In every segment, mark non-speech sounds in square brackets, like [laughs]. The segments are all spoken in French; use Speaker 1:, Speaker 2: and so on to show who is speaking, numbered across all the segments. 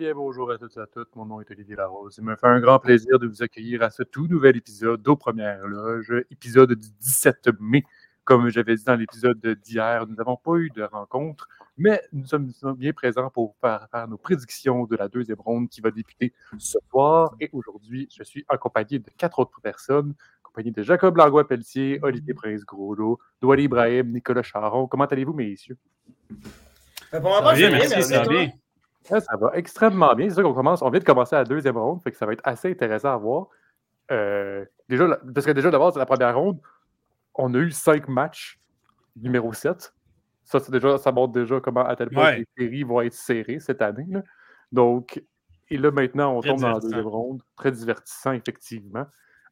Speaker 1: Bien, bonjour à toutes et à toutes. Mon nom est Olivier Larose. Il me fait un grand plaisir de vous accueillir à ce tout nouvel épisode d'Aux Premières Loges, épisode du 17 mai. Comme j'avais dit dans l'épisode d'hier, nous n'avons pas eu de rencontre, mais nous sommes bien présents pour faire, faire, nos prédictions de la deuxième ronde qui va débuter ce soir. Et aujourd'hui, je suis accompagné de quatre autres personnes, accompagné de Jacob Langlois-Pelletier, Olivier Prince-Groslo, Douali Ibrahim, Nicolas Charon. Comment allez-vous, messieurs?
Speaker 2: Bien, merci, ça va bien.
Speaker 1: Ça va extrêmement bien. C'est sûr qu'on commence, on vient de commencer la deuxième ronde, fait que ça va être assez intéressant à voir. Euh, déjà, parce que déjà, d'abord, c'est la première ronde. On a eu cinq matchs numéro 7. Ça, déjà, ça montre déjà comment à tel point les séries vont être serrées cette année. Donc, et là, maintenant, on tombe dans la deuxième ronde. Très divertissant, effectivement.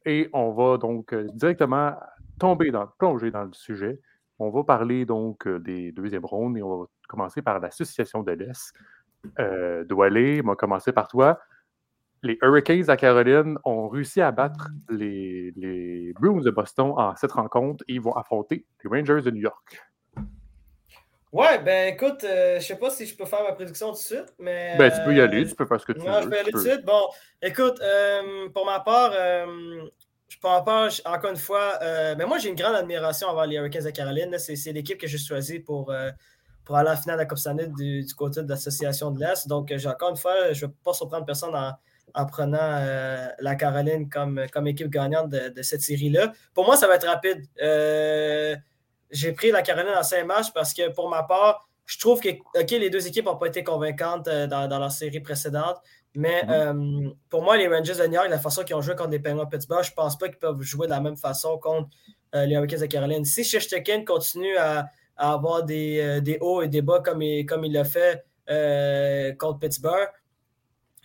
Speaker 1: Et on va donc euh, directement tomber dans, plonger dans le sujet. On va parler donc euh, des deuxièmes rondes et on va commencer par l'association de l'Est. Euh, Doualé, on va commencer par toi. Les Hurricanes à Caroline ont réussi à battre les, les Bruins de Boston en cette rencontre et ils vont affronter les Rangers de New York.
Speaker 2: Ouais, ben écoute, euh, je sais pas si je peux faire ma prédiction tout de suite, mais.
Speaker 1: Ben, tu peux y aller, tu peux faire ce que tu
Speaker 2: veux. je peux aller tout de suite. Bon, écoute, euh, pour ma part, je pense pas, encore une fois, mais moi j'ai une grande admiration envers les Hurricanes de Caroline. C'est l'équipe que j'ai choisie pour pour aller à la finale de la Coupe Stanley du, côté de l'association de l'Est. Donc, j'ai encore une fois, je ne vais pas surprendre personne en, prenant euh, la Caroline comme, comme équipe gagnante de, cette série-là. Pour moi, ça va être rapide. Euh, j'ai pris la Caroline en cinq matchs parce que pour ma part, je trouve que OK, les deux équipes n'ont pas été convaincantes euh, dans, dans leur série précédente. Mais mm-hmm. pour moi, les Rangers de New York, la façon qu'ils ont joué contre les Penguins Pittsburgh, je ne pense pas qu'ils peuvent jouer de la même façon contre les Hurricanes de Caroline. Si Shechteken continue à, à avoir des, euh, des, hauts et des bas comme il, comme il l'a fait euh, contre Pittsburgh.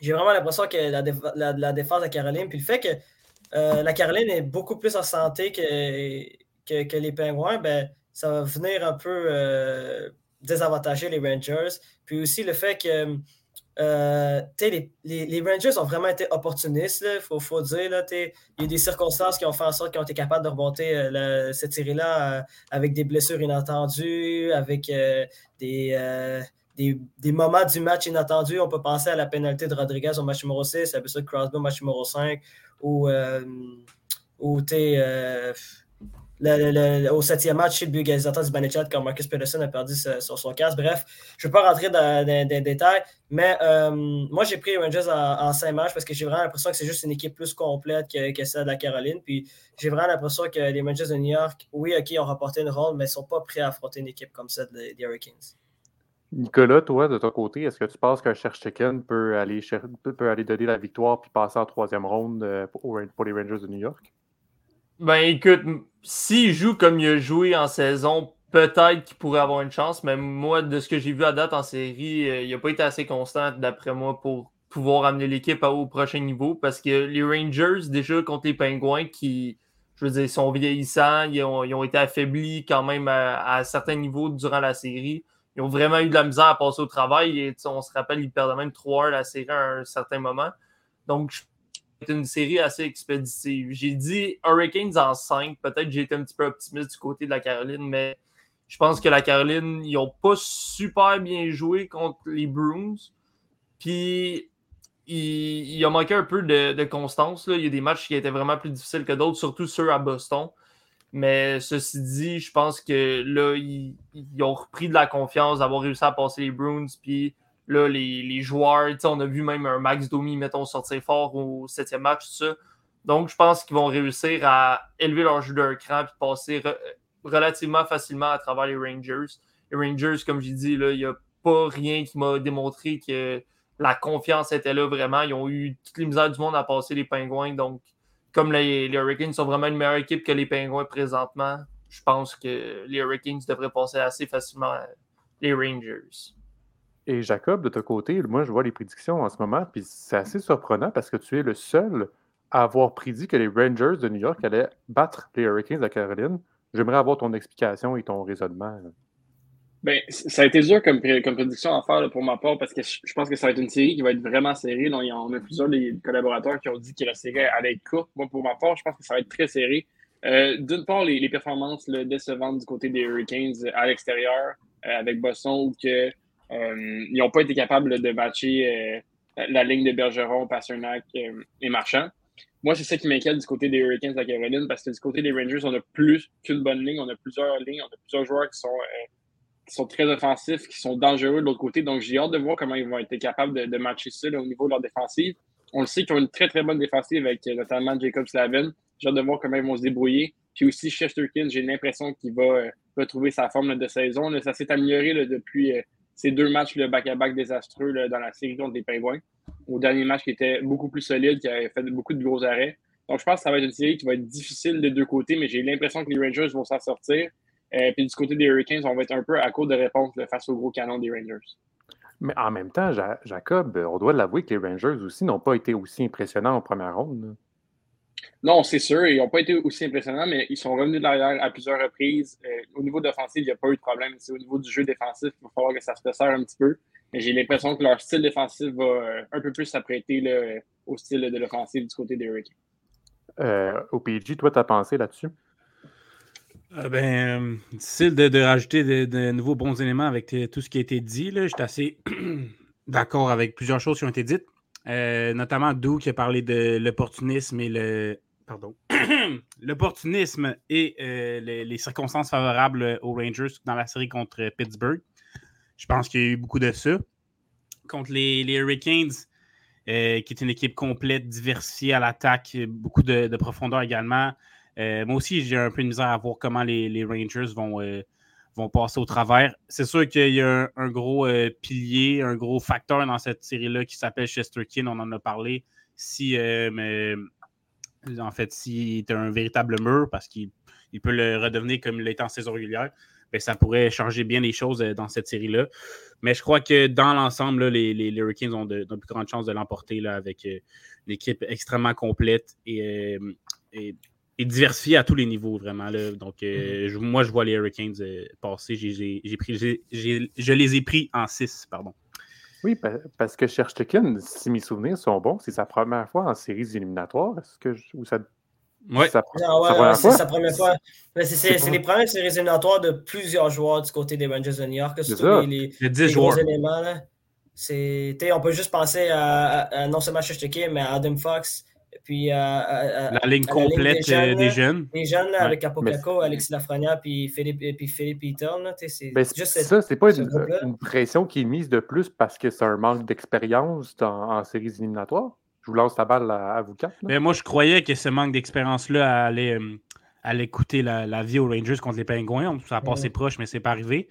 Speaker 2: J'ai vraiment l'impression que la, la, défense de Caroline, puis le fait que euh, la Caroline est beaucoup plus en santé que, que, les Penguins, ben, ça va venir un peu désavantager les Rangers. Puis aussi le fait que euh, les, les, Rangers ont vraiment été opportunistes, il faut, faut, dire. Là, il y a des circonstances qui ont fait en sorte qu'ils ont été capables de remonter euh, cette série-là euh, avec des blessures inattendues, avec des, des, des, moments du match inattendus. On peut penser à la pénalité de Rodriguez au match numéro 6, à la de Crosby au match numéro 5, ou, ou au septième match, chez le égalisateur du Banichat, quand Marcus Pedersen a perdu sur son casque. Bref, je ne vais pas rentrer dans, des détails, mais euh, moi, j'ai pris les Rangers en, cinq matchs parce que j'ai vraiment l'impression que c'est juste une équipe plus complète que, celle de la Caroline. Puis j'ai vraiment l'impression que les Rangers de New York, oui, OK, ont remporté une ronde, mais ne sont pas prêts à affronter une équipe comme celle des Hurricanes.
Speaker 1: Nicolas, toi, de ton côté, est-ce que tu penses qu'un Cherche Chicken peut aller, peut aller donner la victoire puis passer en troisième ronde euh, pour les Rangers de New York?
Speaker 3: Ben écoute, s'il joue comme il a joué en saison, peut-être qu'il pourrait avoir une chance, mais moi, de ce que j'ai vu à date en série, euh, il n'a pas été assez constant, d'après moi, pour pouvoir amener l'équipe au prochain niveau. Parce que les Rangers, déjà contre les Pingouins, qui, je veux dire, sont vieillissants, ils ont, été affaiblis quand même à, certains niveaux durant la série. Ils ont vraiment eu de la misère à passer au travail. Et, on se rappelle, ils perdaient même 3 heures la série à un certain moment. Donc, je une série assez expéditive. J'ai dit Hurricanes en 5. Peut-être j'ai été un petit peu optimiste du côté de la Caroline, mais je pense que la Caroline, ils n'ont pas super bien joué contre les Bruins. Puis, il, il, a manqué un peu de, constance. Là. Il y a des matchs qui étaient vraiment plus difficiles que d'autres, surtout ceux à Boston. Mais ceci dit, je pense que là, ils, ils ont repris de la confiance d'avoir réussi à passer les Bruins. Puis, Là, les, les joueurs, on a vu même un Max Domi, mettons, sortir fort au septième match, tout ça. Donc, je pense qu'ils vont réussir à élever leur jeu d'un cran et passer relativement facilement à travers les Rangers. Les Rangers, comme j'ai dit, il n'y a pas rien qui m'a démontré que la confiance était là vraiment. Ils ont eu toutes les misères du monde à passer les Pingouins. Donc, comme les, les Hurricanes sont vraiment une meilleure équipe que les Pingouins présentement, je pense que les Hurricanes devraient passer assez facilement les Rangers.
Speaker 1: Et Jacob, de ton côté, moi, je vois les prédictions en ce moment, puis c'est assez surprenant parce que tu es le seul à avoir prédit que les Rangers de New York allaient battre les Hurricanes de Caroline. J'aimerais avoir ton explication et ton raisonnement.
Speaker 4: Ben, ça a été dur comme, prédiction à faire pour ma part parce que je, pense que ça va être une série qui va être vraiment serrée. a, on a plusieurs des collaborateurs qui ont dit que la série allait être courte. Moi, pour ma part, je pense que ça va être très serré. Euh, d'une part, les, performances décevantes du côté des Hurricanes à l'extérieur euh, avec Boston, que ils n'ont pas été capables de matcher la ligne de Bergeron, Pasternak et Marchand. Moi, c'est ça qui m'inquiète du côté des Hurricanes de la Caroline, parce que du côté des Rangers, on a plus qu'une bonne ligne, on a plusieurs lignes, on a plusieurs joueurs qui sont, qui sont très offensifs, qui sont dangereux de l'autre côté. Donc, j'ai hâte de voir comment ils vont être capables de, matcher ça au niveau de leur défensive. On le sait qu'ils ont une très, très bonne défensive avec notamment Jacob Slavin. J'ai hâte de voir comment ils vont se débrouiller. Puis aussi, Chesterkin, j'ai l'impression qu'il va retrouver sa forme de saison. ça s'est amélioré depuis ces deux matchs le back-à-back désastreux dans la série contre les Pingouins. Au dernier match qui était beaucoup plus solide, qui avait fait beaucoup de gros arrêts. Donc, je pense que ça va être une série qui va être difficile des deux côtés, mais j'ai l'impression que les Rangers vont s'en sortir. Euh, puis du côté des Hurricanes, on va être un peu à court de réponse face au gros canon des Rangers.
Speaker 1: Mais en même temps, Jacob, on doit l'avouer que les Rangers aussi n'ont pas été aussi impressionnants en première ronde.
Speaker 4: Non, c'est sûr, ils n'ont pas été aussi impressionnants, mais ils sont revenus de l'arrière à plusieurs reprises. Euh, au niveau défensif, il n'y a pas eu de problème. C'est au niveau du jeu défensif qu'il va falloir que ça se resserre un petit peu. Mais j'ai l'impression que leur style défensif va euh, un peu plus s'apprêter au style de l'offensive du côté des Hurricanes.
Speaker 1: Euh, au PG, toi, tu as pensé là-dessus?
Speaker 5: ben, difficile de, rajouter de, nouveaux bons éléments avec tout ce qui a été dit. Je suis assez [clears throat] d'accord avec plusieurs choses qui ont été dites. Notamment Dou qui a parlé de l'opportunisme et le, pardon, [clears throat] l'opportunisme et euh, les, circonstances favorables aux Rangers dans la série contre Pittsburgh. Je pense qu'il y a eu beaucoup de ça. Contre les, Hurricanes, euh, qui est une équipe complète, diversifiée à l'attaque, beaucoup de, profondeur également. Euh, moi aussi, j'ai un peu de misère à voir comment les, Rangers vont, vont passer au travers. C'est sûr qu'il y a un, gros pilier, un gros facteur dans cette série-là qui s'appelle Chesterkin. On en a parlé. Si mais, en fait, s'il est un véritable mur, parce qu'il peut le redevenir comme il l'était en saison régulière, bien, ça pourrait changer bien les choses euh, dans cette série-là. Mais je crois que dans l'ensemble, les, les, Hurricanes ont de, plus grandes chances de l'emporter avec euh, une équipe extrêmement complète et, euh, et, diversifiée à tous les niveaux, vraiment. Donc, mm-hmm. moi, je vois les Hurricanes passer. je les ai pris en 6, pardon.
Speaker 1: Oui, parce que Cherchekin, si mes souvenirs sont bons, c'est sa première fois en séries éliminatoires. Est-ce que ou ça,
Speaker 2: oui. c'est sa première fois. C'est les premières séries éliminatoires de plusieurs joueurs du côté des Rangers de New York.
Speaker 5: C'est les, les, 10 joueurs.
Speaker 2: éléments. on peut juste penser à, non seulement Cherchekin, mais à Adam Fox, puis euh,
Speaker 5: la ligne complète euh, des jeunes.
Speaker 2: des jeunes, avec Apocaco, Alexis Lafrenière, puis Philippe, puis Philippe Eaton.
Speaker 1: C'est ben, ça, c'est pas une, pression qui est mise de plus parce que c'est un manque d'expérience en, séries éliminatoires? Je vous lance la balle à, vous quatre.
Speaker 5: Mais moi, je croyais que ce manque d'expérience-là allait, euh, allait coûter la, vie aux Rangers contre les Pingouins. Ça a passé proche, mais c'est pas arrivé.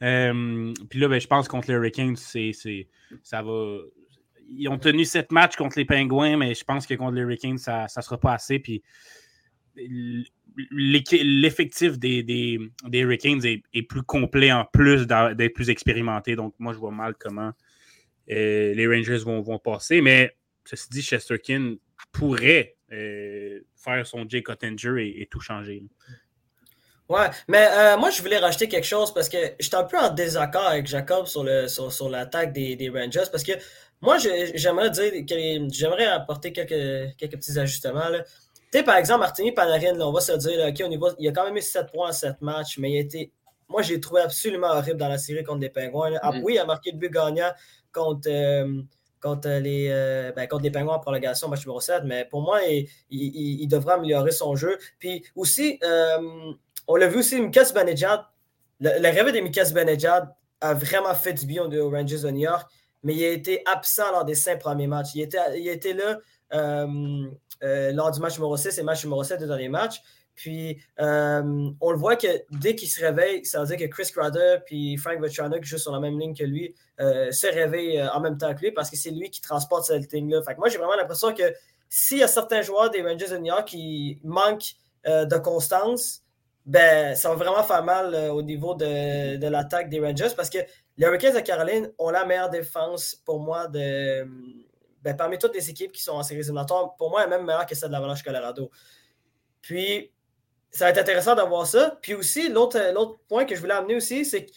Speaker 5: puis là, ben, je pense contre les Hurricanes, c'est, ça va ils ont tenu sept matchs contre les Pingouins, mais je pense que contre les Hurricanes, ça ne sera pas assez. Puis l'effectif des, des, Hurricanes est, plus complet en plus d'être plus expérimenté. Donc, moi, je vois mal comment euh, les Rangers vont, vont, passer. Mais ceci dit, Chesterkin pourrait euh, faire son Jay Cottinger et, tout changer.
Speaker 2: Ouais, mais euh, moi, je voulais rajouter quelque chose parce que j'étais un peu en désaccord avec Jacob sur, le, sur, l'attaque des, des, Rangers parce que moi, j'aimerais dire que j'aimerais apporter quelques, quelques petits ajustements. Tu sais, par exemple, Martini Panarin, on va se dire, OK, il a quand même eu 7 points en 7 matchs, mais il a été. Moi, j'ai trouvé absolument horrible dans la série contre les Pingouins. Ah, mm. Oui, il a marqué le but gagnant contre, euh, contre, les, euh, ben, contre les Pingouins en prolongation, match numéro 7, mais pour moi, il, il, devrait améliorer son jeu. Puis aussi, euh, on l'a vu aussi, Mikas Benejad, le, le rêve de Mikas Benejad a vraiment fait du bien aux Rangers de New York mais il a été absent lors des cinq premiers matchs. Il était, il était là euh, euh, lors du match numéro 6 et match numéro 7 de derniers matchs. Puis, euh, on le voit que dès qu'il se réveille, ça veut dire que Chris Crowder et Frank Vetrano, qui jouent sur la même ligne que lui, se réveillent en même temps que lui parce que c'est lui qui transporte cette ligne-là. Fait moi, j'ai vraiment l'impression que s'il y a certains joueurs des Rangers de New York qui manquent de constance, ben, ça va vraiment faire mal au niveau de, de l'attaque des Rangers parce que les Hurricanes de Caroline ont la meilleure défense pour moi de, ben, parmi toutes les équipes qui sont en séries éliminatoires. Pour moi, elle est même meilleure que celle de l'Avalanche Colorado. Puis, ça va être intéressant d'avoir ça. Puis aussi, l'autre point que je voulais amener aussi, c'est que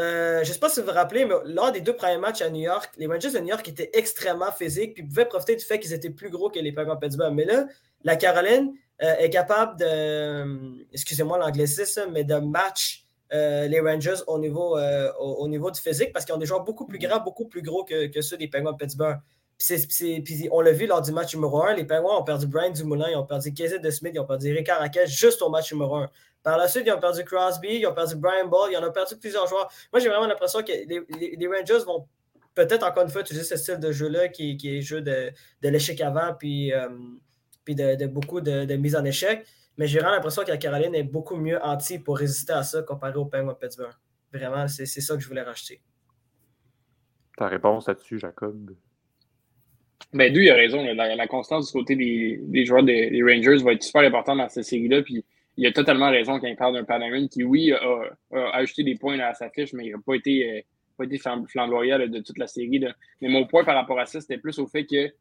Speaker 2: euh, je ne sais pas si vous vous rappelez, mais lors des deux premiers matchs à New York, les Rangers de New York étaient extrêmement physiques puis pouvaient profiter du fait qu'ils étaient plus gros que les Penguins Pittsburgh. Mais là, la Caroline euh, est capable de, excusez-moi l'anglicisme, mais de match euh, les Rangers au niveau, euh, au, niveau du physique parce qu'ils ont des joueurs beaucoup plus grands, beaucoup plus gros que, ceux des Penguins de Pittsburgh. on l'a vu lors du match numéro 1, les Penguins ont perdu Brian Dumoulin, ils ont perdu Casey de Smith, ils ont perdu Ricard Raquel juste au match numéro 1. Par la suite, ils ont perdu Crosby, ils ont perdu Brian Ball, ils en ont perdu plusieurs joueurs. Moi, j'ai vraiment l'impression que les, Rangers vont peut-être encore une fois utiliser ce style de jeu-là qui, qui, est jeu de, de l'échec avant, puis, euh, puis de, beaucoup de, de, mise en échec. Mais j'ai vraiment l'impression que la Caroline est beaucoup mieux anti pour résister à ça comparé au Penguins Pittsburgh. Vraiment, c'est ça que je voulais racheter.
Speaker 1: Ta réponse là-dessus, Jacob?
Speaker 4: Ben, D'où il a raison. La, constance du côté des, joueurs des, Rangers va être super importante dans cette série-là. Puis il a totalement raison quand il parle d'un Panarin qui, oui, a, ajouté des points à sa fiche, mais il n'a pas été, euh, pas été flamboyant de toute la série. Mais mon point par rapport à ça, c'était plus au fait que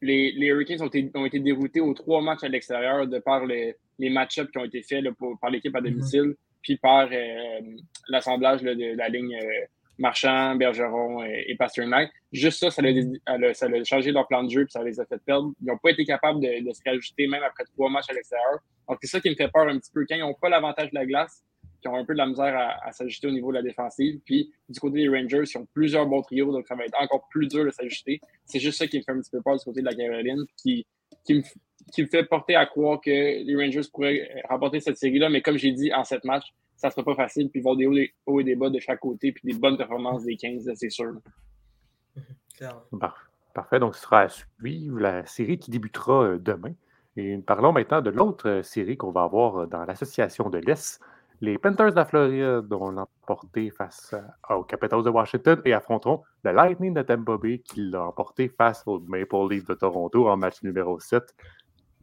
Speaker 4: les, les Hurricanes ont été, ont été, déroutés aux trois matchs à l'extérieur de par les, les match-ups qui ont été faits par l'équipe à mm-hmm. domicile, puis par euh, l'assemblage de la ligne euh, Marchand, Bergeron et, et Pasternak. Juste ça, ça a, ça a, changé leur plan de jeu puis ça les a fait perdre. Ils n'ont pas été capables de, se rajouter même après trois matchs à l'extérieur. Donc, c'est ça qui me fait peur un petit peu. Quand ils n'ont pas l'avantage de la glace, qui ont un peu de la misère à, s'ajuster au niveau de la défensive. Puis du côté des Rangers, ils ont plusieurs bons trios, donc ça va être encore plus dur de s'ajuster. C'est juste ça qui me fait un petit peu peur du côté de la Caroline, qui, qui, me, qui me fait porter à croire que les Rangers pourraient remporter cette série-là. Mais comme j'ai dit, en sept matchs, ça ne sera pas facile. Puis il va y avoir des hauts et des bas de chaque côté, puis des bonnes performances des 15, c'est sûr. [laughs]
Speaker 1: Parfait. Donc, ce sera à suivre la série qui débutera euh, demain. Et parlons maintenant de l'autre euh, série qu'on va avoir euh, dans l'association de l'Est. Les Panthers de la Floride ont emporté face aux Capitals de Washington et affronteront le Lightning de Tampa Bay qui l'a emporté face aux Maple Leafs de Toronto en match numéro 7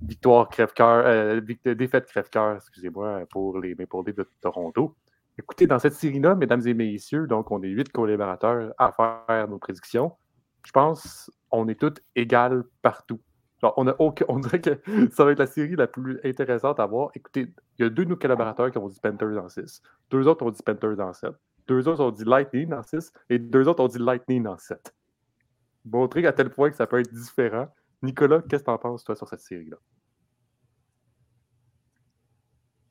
Speaker 1: victoire crève-cœur, euh, défaite crève-cœur, excusez-moi, pour les Maple de Toronto. Écoutez, dans cette série-là, mesdames et messieurs, donc on est huit collaborateurs à faire nos prédictions. Je pense qu'on est tous égales partout. on, a on dirait que [laughs] ça va être la série la plus intéressante à voir. Écoutez, il y a deux de nos collaborateurs qui ont dit Panthers en 6. Deux autres ont dit Panthers en 7. Deux autres ont dit Lightning en 6. Et deux autres ont dit Lightning en 7. Montrer à tel point que ça peut être différent. Nicolas, qu'est-ce que tu en penses, toi, sur cette série-là?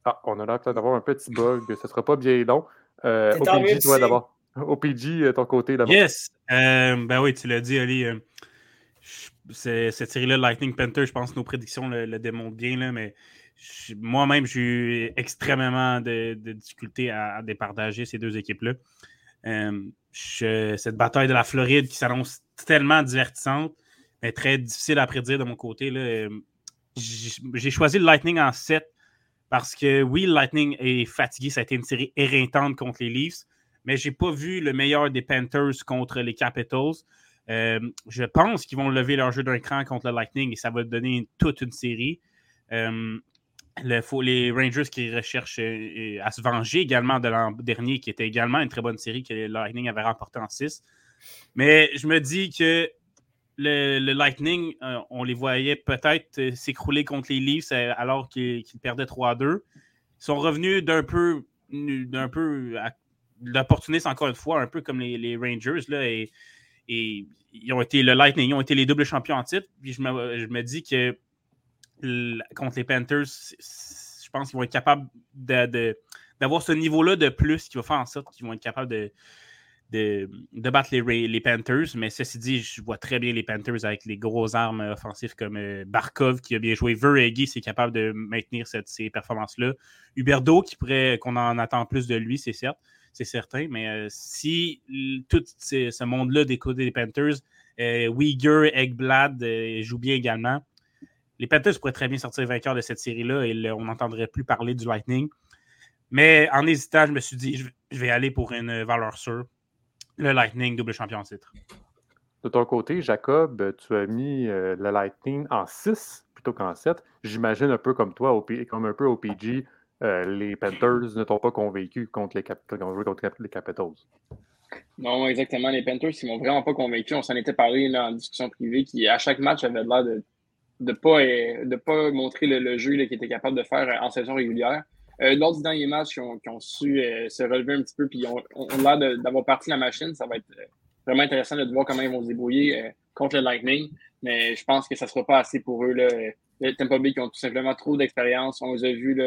Speaker 1: Ah, on a l'air d'avoir un petit bug. Ce ne sera pas bien long. Euh, OPG, toi d'abord. OPG, euh, ton côté d'abord.
Speaker 5: Yes. Euh, ben oui, tu l'as dit, Ali. Euh, cette série-là, Lightning Panther, je pense que nos prédictions le, démontrent bien, là, mais moi-même, j'ai eu extrêmement de, difficultés à, à, départager ces deux équipes-là. cette bataille de la Floride qui s'annonce tellement divertissante, mais très difficile à prédire de mon côté. Euh, j'ai choisi le Lightning en 7 parce que oui, le Lightning est fatigué. Ça a été une série éreintante contre les Leafs, mais je n'ai pas vu le meilleur des Panthers contre les Capitals. Euh, je pense qu'ils vont lever leur jeu d'un cran contre le Lightning et ça va donner toute une série. Euh, les Rangers qui recherchent à se venger également de l'an dernier, qui était également une très bonne série que le Lightning avait remporté en 6. Mais je me dis que le, Lightning, euh, on les voyait peut-être euh, s'écrouler contre les Leafs euh, alors qu'ils perdaient 3-2. Ils sont revenus d'un peu, d'un peu l'opportuniste encore une fois, un peu comme les, Rangers. Là, et, ils ont été le Lightning, ils ont été les doubles champions en titre. Puis je me, dis que contre les Panthers, je pense qu'ils vont être capables d'avoir ce niveau-là de plus qui va faire en sorte qu'ils vont être capables de, de, battre les, Panthers. Mais ceci dit, je vois très bien les Panthers avec les grosses armes offensives comme euh, Barkov qui a bien joué. Verhege, c'est capable de maintenir ces performances-là. Huberdo, qui pourrait qu'on en attend plus de lui, c'est certes. C'est certain, mais euh, si tout ce monde-là des côtés des Panthers, euh, Uyghur, Eggblad joue bien également, les Panthers pourraient très bien sortir vainqueurs de cette série-là et on n'entendrait plus parler du Lightning. Mais en hésitant, je me suis dit, je vais aller pour une valeur sûre. Le Lightning, double champion en titre.
Speaker 1: De ton côté, Jacob, tu as mis euh, le Lightning en 6 plutôt qu'en 7. J'imagine un peu comme toi, comme un peu au PG, euh, les Panthers ne t'ont pas convaincu contre les, Cap contre les Capitals.
Speaker 4: Non, exactement. Les Panthers, ils m'ont vraiment pas convaincu. On s'en était parlé en discussion privée, qui à chaque match avait l'air de ne pas, de pas montrer le, jeu qu'ils étaient capables de faire en saison régulière. Euh, lors du dernier match, qui ont, su euh, se relever un petit peu, puis ont, ont l'air d'avoir parti la machine. Ça va être euh, vraiment intéressant de voir comment ils vont se débrouiller contre le Lightning. Mais je pense que ça ne sera pas assez pour eux. Là. Les Tampa Bay qui ont tout simplement trop d'expérience. On les a vus,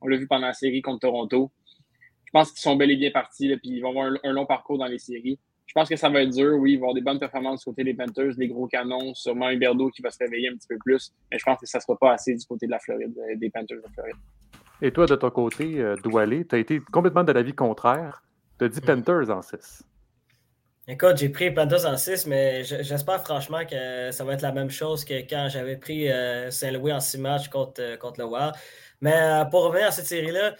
Speaker 4: on l'a vu pendant la série contre Toronto. Je pense qu'ils sont bel et bien partis, puis ils vont avoir un, long parcours dans les séries. Je pense que ça va être dur. Oui, il va y avoir des bonnes performances du côté des Panthers, des gros canons, sûrement un Berdo qui va se réveiller un petit peu plus. Mais je pense que ça ne sera pas assez du côté de la Floride, euh, des Panthers de Floride.
Speaker 1: Et toi, de ton côté, euh, Doualé, tu as été complètement de l'avis contraire. Tu as dit Panthers en 6.
Speaker 2: Écoute, j'ai pris Panthers en 6, mais j'espère franchement que ça va être la même chose que quand j'avais pris euh, Saint-Louis en 6 matchs contre, euh, contre le Wild. Mais euh, pour revenir à cette série-là,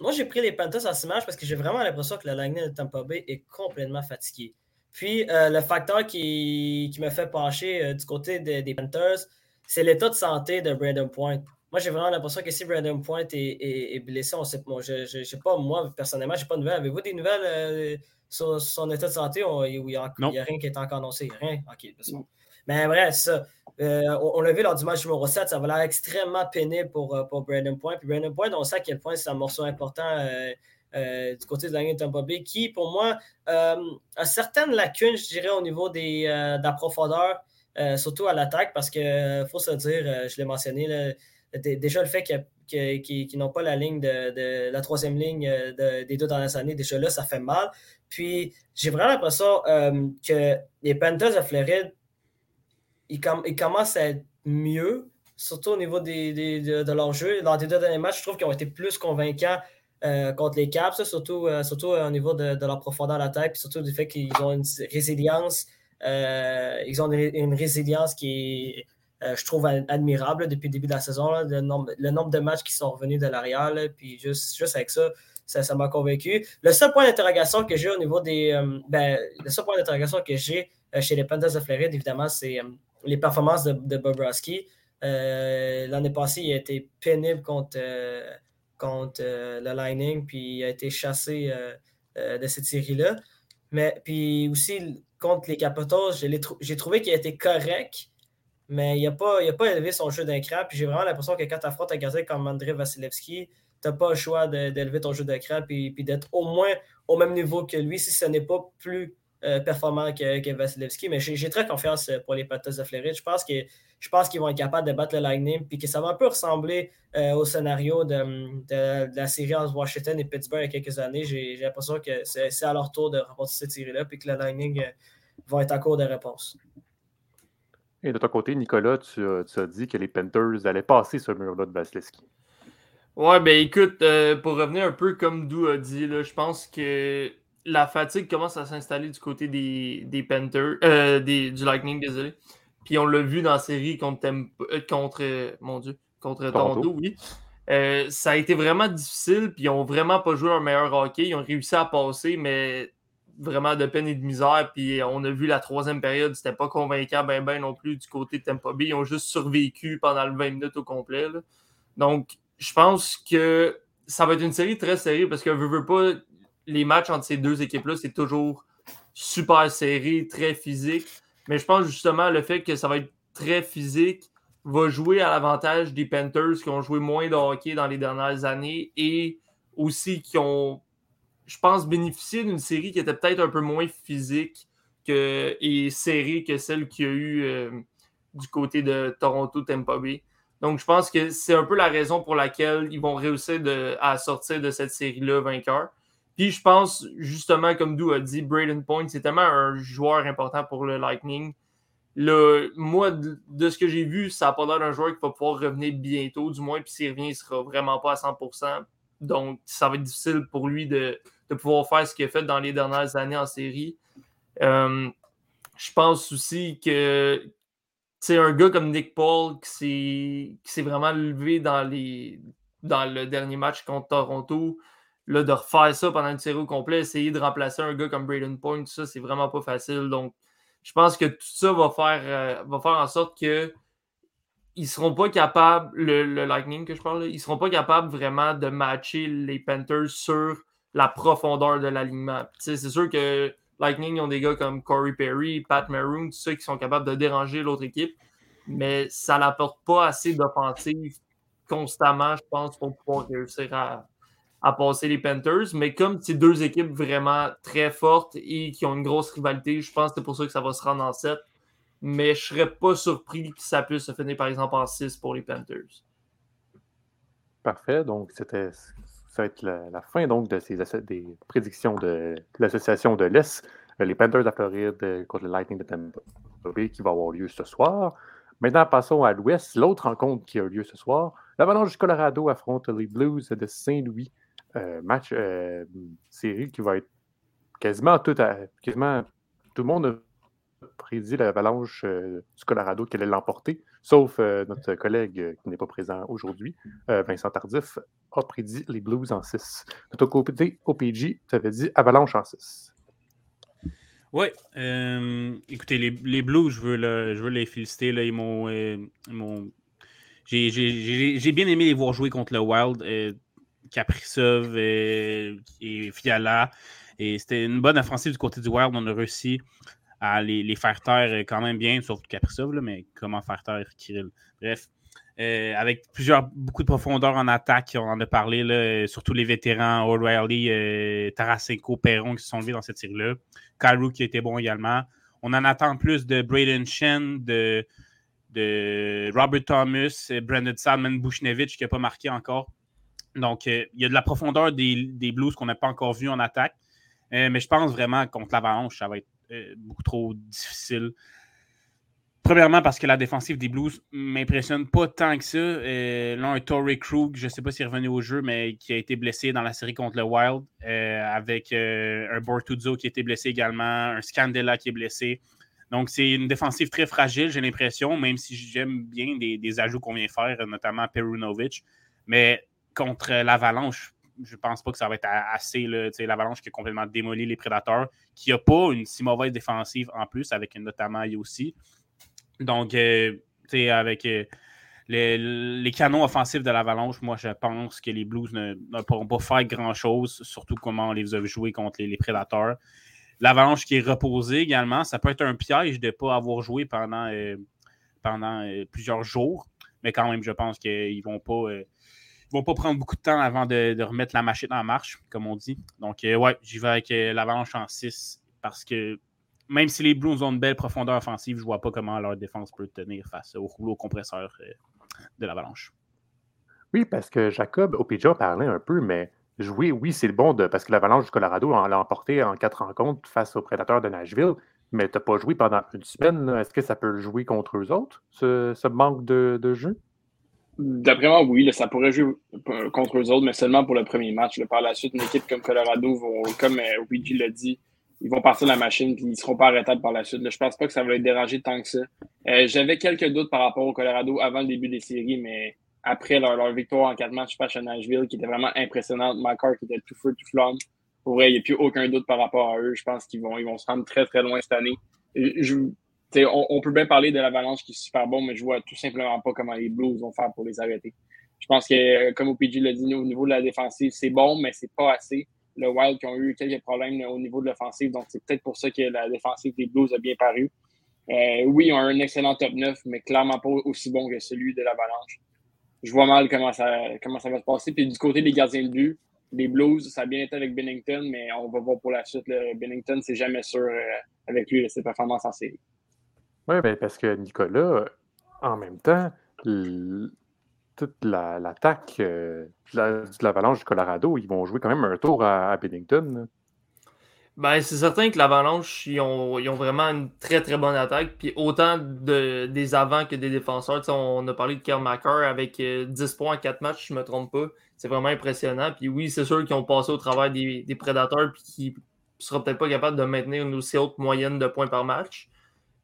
Speaker 2: moi j'ai pris les Panthers en 6 matchs parce que j'ai vraiment l'impression que le Lightning de Tampa Bay est complètement fatigué. Puis le facteur qui, qui me fait pencher du côté des Panthers, c'est l'état de santé de Brandon Point. Moi, j'ai vraiment l'impression que si Brandon Point est, est, blessé, on sait moi, je, je, sais pas, moi, personnellement, j'ai pas de nouvelles. Avez-vous des nouvelles sur son état de santé, il n'y a, rien qui est encore annoncé. Rien? OK, Mais bref, ça. Euh, on, l'a vu lors du match numéro 7, ça va l'air extrêmement pénible pour, euh, pour Brandon Point. Puis Brandon Point, on sait à quel point c'est un morceau important euh, du côté de la ligne de Tampa Bay, qui, pour moi, a certaines lacunes, je dirais, au niveau des, de la profondeur, surtout à l'attaque, parce qu'il faut se dire, je l'ai mentionné, déjà le fait qu'il qui, n'ont pas la ligne de, la troisième ligne des deux dernières années, déjà là, ça fait mal. Puis j'ai vraiment l'impression euh, que les Panthers de Floride, ils, commencent à être mieux, surtout au niveau de, leur jeu. Lors des deux derniers matchs, je trouve qu'ils ont été plus convaincants euh, contre les Caps, surtout, euh, au niveau de, leur profondeur tête, puis surtout du fait qu'ils ont une résilience. ils ont une, résilience qui est, je trouve, admirable depuis le début de la saison. le, nombre, de matchs qui sont revenus de l'arrière, puis juste, juste avec ça, ça, m'a convaincu. Le seul point d'interrogation que j'ai au niveau des. Euh, ben, le seul point d'interrogation que j'ai euh, chez les Panthers de Floride, évidemment, c'est euh, les performances de, de. L'année passée, il a été pénible contre, contre le Lightning, puis il a été chassé de cette série-là. Mais puis aussi, contre les Capitals, j'ai trouvé qu'il a été correct, mais il n'a pas, pas élevé son jeu d'un. Puis j'ai vraiment l'impression que quand tu affrontes un gardien comme André Vasilevski, tu n'as pas le choix d'élever ton jeu de crabe et puis d'être au moins au même niveau que lui, si ce n'est pas plus euh, performant que, que, Vasilevski. Mais j'ai très confiance euh, pour les Panthers de Floride. Je pense que je pense qu'ils vont être capables de battre le Lightning puis que ça va un peu ressembler euh, au scénario de, la série entre Washington et Pittsburgh il y a quelques années. J'ai l'impression que c'est à leur tour de remporter cette série-là puis que le Lightning va être en cours de réponse.
Speaker 1: Et de ton côté, Nicolas, tu, tu as dit que les Panthers allaient passer ce mur-là de Vasilevski.
Speaker 3: Ouais, ben écoute, euh, pour revenir un peu comme Dou a dit, là, je pense que la fatigue commence à s'installer du côté des, des Panthers, euh, des, du Lightning, désolé. Puis on l'a vu dans la série contre, euh, contre mon Dieu, contre Toronto, oui. ça a été vraiment difficile, puis ils n'ont vraiment pas joué un meilleur hockey. Ils ont réussi à passer, mais vraiment de peine et de misère. Puis on a vu la troisième période, c'était pas convaincant ben ben non plus du côté de Tampa Bay. Ils ont juste survécu pendant le 20 minutes au complet. Donc, je pense que ça va être une série très serrée parce que je veux pas, les matchs entre ces deux équipes-là, c'est toujours super serré, très physique. Mais je pense justement le fait que ça va être très physique va jouer à l'avantage des Panthers qui ont joué moins de hockey dans les dernières années et aussi qui ont, je pense, bénéficié d'une série qui était peut-être un peu moins physique que, et serrée que celle qu'il y a eu euh, du côté de Toronto-Tampa Bay. Donc, je pense que c'est un peu la raison pour laquelle ils vont réussir à sortir de cette série-là vainqueur. Puis, je pense, justement, comme Dou a dit, Braden Point, c'est tellement un joueur important pour le Lightning. Moi, de, ce que j'ai vu, ça n'a pas l'air d'un joueur qui va pouvoir revenir bientôt, du moins, puis s'il revient, il ne sera vraiment pas à 100%. Donc, ça va être difficile pour lui de, pouvoir faire ce qu'il a fait dans les dernières années en série. Euh, je pense aussi que c'est un gars comme Nick Paul qui s'est vraiment levé dans, les, dans le dernier match contre Toronto. Là, de refaire ça pendant une série au complet, essayer de remplacer un gars comme Braden Point, ça, c'est vraiment pas facile. Donc, je pense que tout ça va faire, euh, va faire en sorte que ils seront pas capables, le, Lightning que je parle, ils seront pas capables vraiment de matcher les Panthers sur la profondeur de l'alignement. C'est sûr que Lightning, ont des gars comme Corey Perry, Pat Maroon, tout ça qui sont capables de déranger l'autre équipe. Mais ça n'apporte pas assez d'offensive constamment, je pense, pour pouvoir réussir à, passer les Panthers. Mais comme c'est deux équipes vraiment très fortes et qui ont une grosse rivalité, je pense que c'est pour ça que ça va se rendre en 7. Mais je serais pas surpris que ça puisse se finir, par exemple, en 6 pour les Panthers.
Speaker 1: Parfait. Donc, c'était ça va être la, fin donc de ces des prédictions de l'association de l'Est. les Panthers de Floride contre le Lightning de Tampa Bay qui va avoir lieu ce soir. Maintenant, passons à l'ouest. L'autre rencontre qui a lieu ce soir. L'Avalanche du Colorado affronte les Blues de Saint-Louis. Euh, match euh, série qui va être quasiment tout, quasiment tout le monde prédit l'Avalanche euh, du Colorado qui allait l'emporter, sauf notre collègue qui n'est pas présent aujourd'hui, Vincent Tardif, a prédit les Blues en 6. De ton côté, OPG, tu avais dit Avalanche en 6.
Speaker 5: Oui. Euh, écoutez, les, les, Blues, je veux, les féliciter. Euh, j'ai, bien aimé les voir jouer contre le Wild. Euh, et, et, Fiala. Et c'était une bonne offensive du côté du Wild. On a réussi à les, faire taire quand même bien, sauf Kaprizov, mais comment faire taire Kirill? Bref. Euh, avec plusieurs, beaucoup de profondeur en attaque, on en a parlé, là, surtout les vétérans O'Reilly, euh, Tarasenko, Perron qui se sont levés dans cette série-là. Kyle qui était bon également. On en attend plus de Braden Shen, de, de Robert Thomas, Brandon Salman, Bushnevich qui n'a pas marqué encore. Donc, euh, il y a de la profondeur des, des Blues qu'on n'a pas encore vu en attaque. mais je pense vraiment contre l'Avalanche, ça va être beaucoup trop difficile. Premièrement, parce que la défensive des Blues m'impressionne pas tant que ça. Euh, là, un Torrey Krug, je ne sais pas s'il est revenu au jeu, mais qui a été blessé dans la série contre le Wild, euh, avec euh, un Bortuzzo qui a été blessé également, un Scandella qui est blessé. Donc, c'est une défensive très fragile, j'ai l'impression, même si j'aime bien des, ajouts qu'on vient faire, notamment Perunovic. Mais contre l'Avalanche, je pense pas que ça va être assez. L'Avalanche qui a complètement démoli les Prédateurs, qui n'a pas une si mauvaise défensive en plus, avec notamment aussi. Donc, euh, avec euh, les, canons offensifs de l'Avalanche, moi, je pense que les Blues ne, pourront pas faire grand-chose, surtout comment on les a joués contre les, Prédateurs. L'Avalanche qui est reposée également, ça peut être un piège de ne pas avoir joué pendant, euh, pendant plusieurs jours, mais quand même, je pense qu'ils ne vont pas vont pas prendre beaucoup de temps avant de, remettre la machine en marche, comme on dit. Donc, ouais, j'y vais avec l'Avalanche en 6 parce que même si les Blues ont une belle profondeur offensive, je vois pas comment leur défense peut tenir face au rouleau compresseur euh, de l'Avalanche.
Speaker 1: Oui, parce que Jacob Opija parlait un peu, mais jouer, oui, c'est le bon de, parce que l'Avalanche du Colorado l'a emporté en quatre rencontres face aux Prédateurs de Nashville, mais tu n'as pas joué pendant une semaine. Est-ce que ça peut jouer contre eux autres, ce, manque de, jeu?
Speaker 4: D'après moi, oui, ça pourrait jouer contre eux autres, mais seulement pour le premier match. Par la suite, une équipe comme Colorado, comme euh, l'a dit, ils vont partir de la machine puis ils ne seront pas arrêtables par la suite. Je je pense pas que ça va être dérangé tant que ça. Euh, j'avais quelques doutes par rapport au Colorado avant le début des séries, mais après leur, victoire en quatre matchs face à Nashville, qui était vraiment impressionnante, McCarr qui était tout feu, tout flamme. Pour vrai, il n'y a plus aucun doute par rapport à eux. Je pense qu'ils vont, ils vont se rendre très, très loin cette année. Je, on, peut bien parler de l'Avalanche qui est super bon, mais je vois tout simplement pas comment les Blues vont faire pour les arrêter. Je pense que, comme OPG l'a dit, au niveau de la défensive, c'est bon, mais c'est pas assez le Wild qui ont eu quelques problèmes au niveau de l'offensive. Donc, c'est peut-être pour ça que la défensive des Blues a bien paru. Euh, oui, ils ont un excellent top 9, mais clairement pas aussi bon que celui de l'Avalanche. Je vois mal comment ça, va se passer. Puis du côté des gardiens de but, les Blues, ça a bien été avec Bennington, mais on va voir pour la suite. Bennington, c'est jamais sûr euh, avec lui, ses performances en série.
Speaker 1: Oui, ben parce que Nicolas, en même temps, toute l'attaque euh, de l'Avalanche du Colorado, ils vont jouer quand même un tour à, Bennington.
Speaker 3: Ben, c'est certain que l'Avalanche, ils ont, vraiment une très très bonne attaque. Puis autant de, des avants que des défenseurs. on a parlé de Kerr avec 10 euh, points en 4 matchs, je ne me trompe pas. C'est vraiment impressionnant. Puis oui, c'est sûr qu'ils ont passé au travail des, prédateurs puis qui ne seront peut-être pas capables de maintenir une aussi haute moyenne de points par match.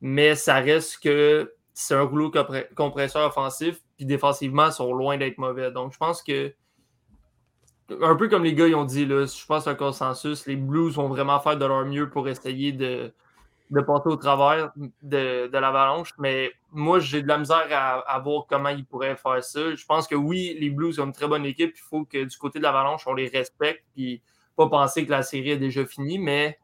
Speaker 3: Mais ça reste que c'est un rouleau compresseur offensif puis défensivement, ils sont loin d'être mauvais. Donc, je pense que, un peu comme les gars ils ont dit, là, je pense un consensus, les Blues vont vraiment faire de leur mieux pour essayer de, de passer au travers de, l'avalanche. Mais moi, j'ai de la misère à, voir comment ils pourraient faire ça. Je pense que oui, les Blues ont une très bonne équipe. Il faut que du côté de l'avalanche, on les respecte. Puis pas penser que la série est déjà finie. Mais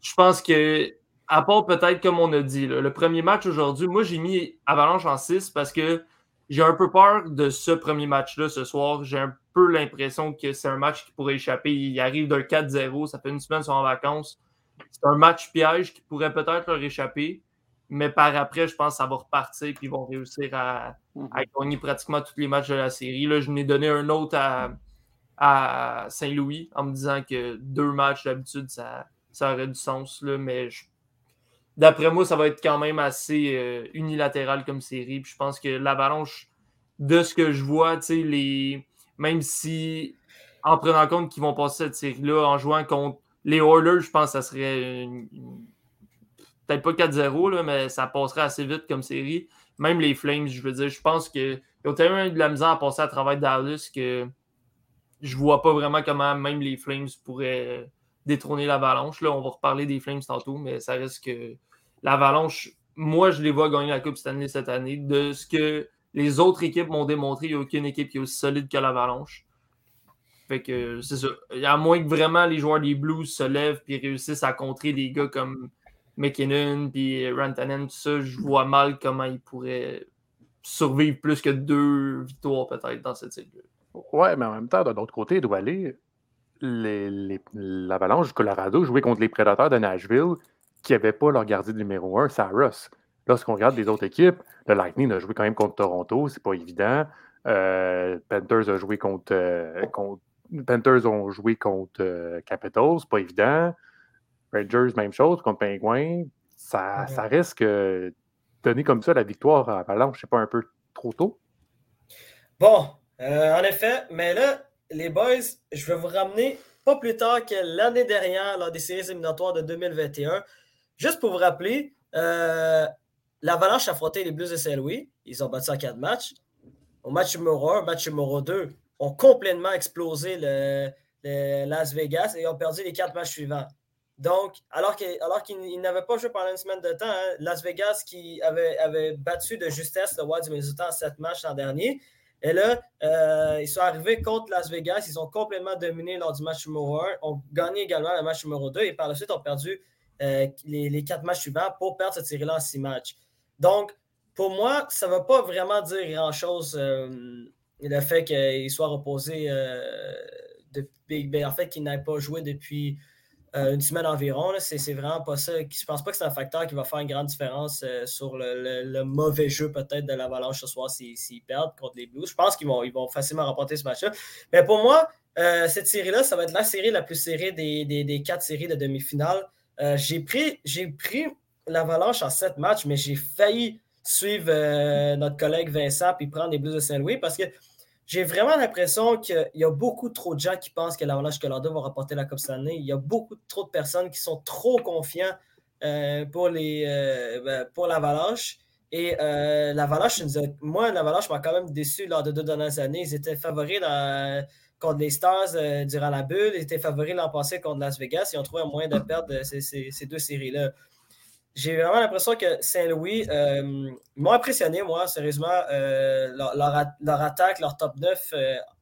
Speaker 3: je pense que à part peut-être comme on a dit, le premier match aujourd'hui, moi j'ai mis Avalanche en 6 parce que j'ai un peu peur de ce premier match-là ce soir. J'ai un peu l'impression que c'est un match qui pourrait échapper. Il arrive d'un 4-0, ça fait une semaine qu'ils sont en vacances. C'est un match piège qui pourrait peut-être leur échapper. Mais par après, je pense que ça va repartir et ils vont réussir à, mhm. gagner pratiquement tous les matchs de la série. Là, je n'ai donné un autre à, à Saint-Louis en me disant que deux matchs d'habitude, ça, ça aurait du sens. Là, mais d'après moi, ça va être quand même assez euh, unilatéral comme série. Puis je pense que l'Avalanche, de ce que je vois, les... même si en prenant compte qu'ils vont passer cette série-là, en jouant contre les Oilers, je pense que ça serait peut-être pas 4-0, mais ça passerait assez vite comme série. Même les Flames, je veux dire, je pense qu'ils ont tellement de la misère à passer à travers Dallas que je vois pas vraiment comment même les Flames pourraient détrôner l'Avalanche. Là, on va reparler des Flames tantôt, mais ça reste que l'Avalanche, moi, je les vois gagner la Coupe Stanley cette année. De ce que les autres équipes m'ont démontré, il n'y a aucune équipe qui est aussi solide que l'Avalanche. Fait que c'est ça. À moins que vraiment les joueurs des Blues se lèvent et réussissent à contrer des gars comme McKinnon puis Rantanen, tout ça, je vois mal comment ils pourraient survivre plus que deux victoires peut-être dans cette série.
Speaker 1: Ouais, mais en même temps, d'un autre côté, il doit aller. L'Avalanche du Colorado jouait contre les Prédateurs de Nashville qui n'avaient pas leur gardien numéro un, Saros. Lorsqu'on regarde les autres équipes, le Lightning a joué quand même contre Toronto, c'est pas évident. Euh, Panthers a joué contre, euh, Panthers ont joué contre euh, Capitals, pas évident. Rangers, même chose, contre Penguins. Ça, ça risque de donner comme ça la victoire à Avalanche, c'est pas un peu trop tôt?
Speaker 2: Bon, en effet, mais là, les boys, je vais vous ramener pas plus tard que l'année dernière, lors des séries éliminatoires de 2021. Juste pour vous rappeler, euh, l'Avalanche a affronté les Blues de Saint-Louis. Ils ont battu en quatre matchs. Au match numéro 1, match numéro 2, ont complètement explosé le, Las Vegas et ont perdu les quatre matchs suivants. Donc, alors qu'ils n'avaient pas joué pendant une semaine de temps, hein, Las Vegas qui avait, avait, battu de justesse le Wild du Minnesota en sept matchs l'an dernier. Et là, euh, ils sont arrivés contre Las Vegas. Ils ont complètement dominé lors du match numéro 1, ont gagné également le match numéro 2 et par la suite ont perdu euh, les, quatre matchs suivants pour perdre cette série-là en six matchs. Donc, pour moi, ça ne va pas vraiment dire grand-chose euh, le fait qu'il soit reposé, depuis, ben, en fait, qu'il n'ait pas joué depuis une semaine environ. C'est vraiment pas ça. Je ne pense pas que c'est un facteur qui va faire une grande différence sur le, mauvais jeu peut-être de l'Avalanche ce soir s'ils perdent contre les Blues. Je pense qu'ils vont, facilement remporter ce match-là. Mais pour moi, cette série-là, ça va être la série la plus serrée des, quatre séries de demi-finale. Euh, j'ai pris, l'Avalanche en sept matchs, mais j'ai failli suivre euh, notre collègue Vincent et prendre les Blues de Saint-Louis parce que j'ai vraiment l'impression qu'il y a beaucoup trop de gens qui pensent que l'Avalanche Colorado va remporter la Coupe cette année. Il y a beaucoup trop de personnes qui sont trop confiants euh, pour, ben, pour l'Avalanche. Et l'Avalanche, moi, l'Avalanche m'a quand même déçu lors de deux dernières années. Ils étaient favoris dans contre les Stars euh, durant la bulle. Ils étaient favoris l'an passé contre Las Vegas. Ils ont trouvé un moyen de perdre euh, ces, deux séries-là. J'ai vraiment l'impression que Saint-Louis euh, m'ont impressionné, moi, sérieusement. leur, attaque, leur top 9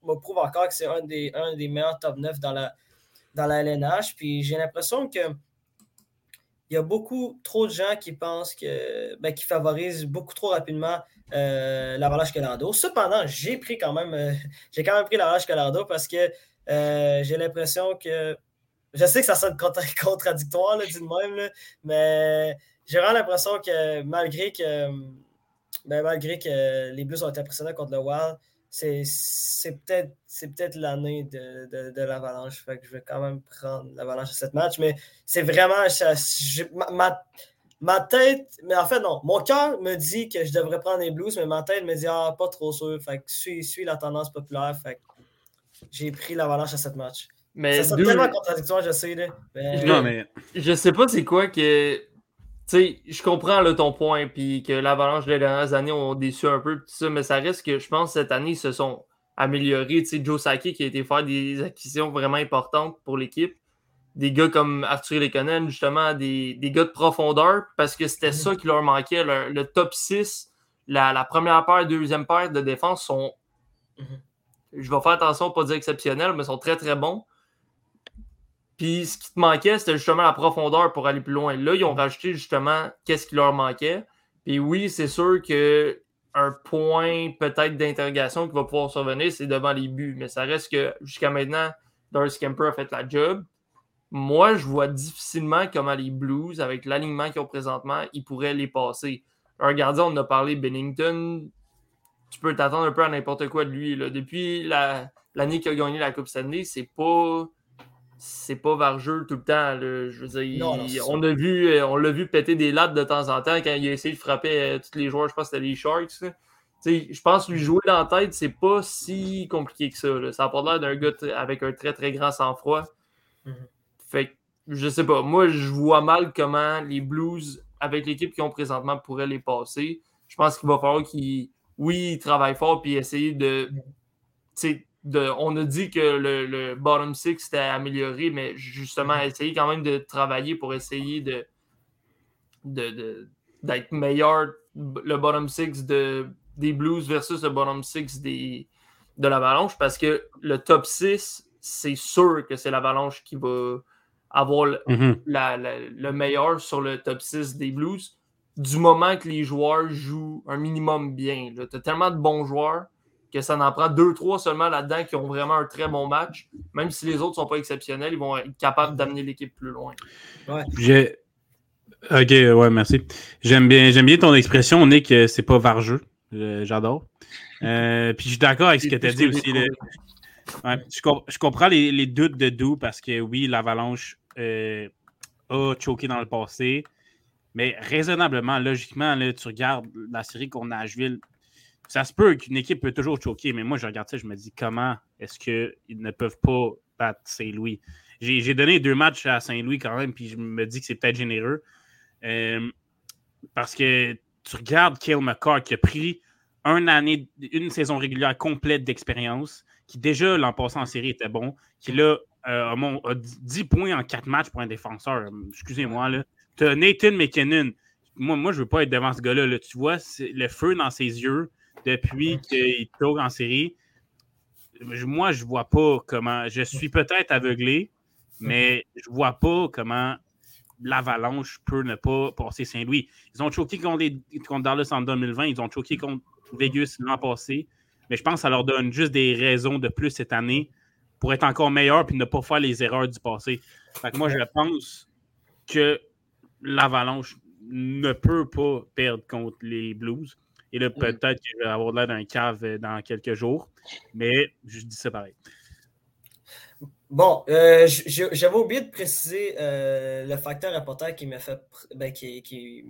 Speaker 2: me prouve encore que c'est un des, un des meilleurs top 9 dans la, dans la LNH. Puis j'ai l'impression que il y a beaucoup trop de gens qui pensent que ben, qui favorisent beaucoup trop rapidement euh, l'Avalanche Colorado. Cependant, j'ai pris quand même euh, j'ai quand même pris l'Avalanche Colorado parce que euh, j'ai l'impression que je sais que ça sonne [laughs] contradictoire dit de même, mais j'ai vraiment l'impression que malgré que ben, malgré que les Blues ont été impressionnants contre le Wild, c'est peut-être peut l'année de, de, l'Avalanche. Fait que je vais quand même prendre l'Avalanche à cette match. Mais c'est vraiment. ma, ma, tête. Mais en fait, non. Mon cœur me dit que je devrais prendre les Blues, mais ma tête me dit Ah, pas trop sûr. Fait que suis, suis la tendance populaire. Fait que j'ai pris l'Avalanche à cette match. Mais ça tellement contradictoire, je sais. Là.
Speaker 3: Non, mais. Je sais pas c'est quoi que tu sais, je comprends là, ton point, puis que l'avalanche des dernières années ont déçu un peu, tout ça, mais ça reste que je pense que cette année, ils se sont améliorés. Tu sais, Joe Saki qui a été faire des acquisitions vraiment importantes pour l'équipe. Des gars comme Arthur Lekonen, justement, des, des, gars de profondeur, parce que c'était ça qui leur manquait. Le, top 6, la, la, première paire, deuxième paire de défense sont. Mhm. Je vais faire attention, pas dire exceptionnels, mais sont très très bons. Puis ce qui te manquait, c'était justement la profondeur pour aller plus loin. Là, ils ont rajouté justement qu'est-ce qui leur manquait. Puis oui, c'est sûr que un point peut-être d'interrogation qui va pouvoir survenir, c'est devant les buts. Mais ça reste que jusqu'à maintenant, Darcy Kemper a fait la job. Moi, je vois difficilement comment les Blues, avec l'alignement qu'ils ont présentement, ils pourraient les passer. Un gardien, on a parlé Bennington. Tu peux t'attendre un peu à n'importe quoi de lui. Là. Depuis l'année qu'il a gagné la Coupe Stanley, c'est pas c'est pas vargeux tout le temps. Je veux dire, on a vu, euh, on l'a vu péter des lattes de temps en temps quand il a essayé de frapper euh, tous les joueurs. Je pense que c'était les Sharks. Je pense lui jouer dans la tête, c'est pas si compliqué que ça. Ça a pas l'air d'un gars avec un très très grand sang-froid. Mm-hmm. Fait que, je sais pas. Moi, je vois mal comment les Blues, avec l'équipe qu'ils ont présentement, pourraient les passer. Je pense qu'il va falloir qu'ils, oui, travaillent fort puis essayer de on a dit que le, bottom six était amélioré, mais justement, mhm. essayer quand même de travailler pour essayer de, d'être meilleur le bottom six de, des Blues versus le bottom six des, de l'Avalanche parce que le top 6, c'est sûr que c'est l'Avalanche qui va avoir le, mhm. le meilleur sur le top 6 des Blues du moment que les joueurs jouent un minimum bien. Tu as tellement de bons joueurs que ça en prend deux, trois seulement là-dedans qui ont vraiment un très bon match. Même si les autres ne sont pas exceptionnels, ils vont être capables d'amener l'équipe plus loin.
Speaker 5: J'ai. Ok, ouais, merci. J'aime bien, j'aime bien ton expression, Nick, que c'est pas vargeux. J'adore. Euh, puis je suis d'accord avec ce que tu as dit aussi. je, comprends les, doutes de Doux parce que oui, l'Avalanche euh, a choqué dans le passé. Mais raisonnablement, logiquement, là, tu regardes la série qu'on a à Nashville, ça se peut qu'une équipe peut toujours choquer, mais moi, je regarde ça, je me dis comment est-ce qu'ils ne peuvent pas battre Saint-Louis? J'ai donné deux matchs à Saint-Louis quand même, puis je me dis que c'est peut-être généreux. Euh, parce que tu regardes Kale McCarr qui a pris une année, une saison régulière complète d'expérience, qui déjà l'an passé en série était bon, qui là euh, a 10 points en 4 matchs pour un défenseur. Excusez-moi, là. Tu as Nathan McKinnon. Moi, moi je ne veux pas être devant ce gars-là. Là. Tu vois le feu dans ses yeux depuis qu'il tourne en série. Moi, je vois pas comment. Je suis peut-être aveuglé, mais je vois pas comment l'Avalanche peut ne pas passer Saint-Louis. Ils ont choqué contre, contre, Dallas en 2020, ils ont choqué contre Vegas l'an passé, mais je pense que ça leur donne juste des raisons de plus cette année pour être encore meilleur et ne pas faire les erreurs du passé. moi, je pense que l'Avalanche ne peut pas perdre contre les Blues. Et là, peut-être qu'il va avoir l'air d'un cave euh, dans quelques jours. Mais je dis ça pareil.
Speaker 2: Bon, euh, j'avais oublié de préciser euh, le facteur important qui m'a fait ben, qui, qui,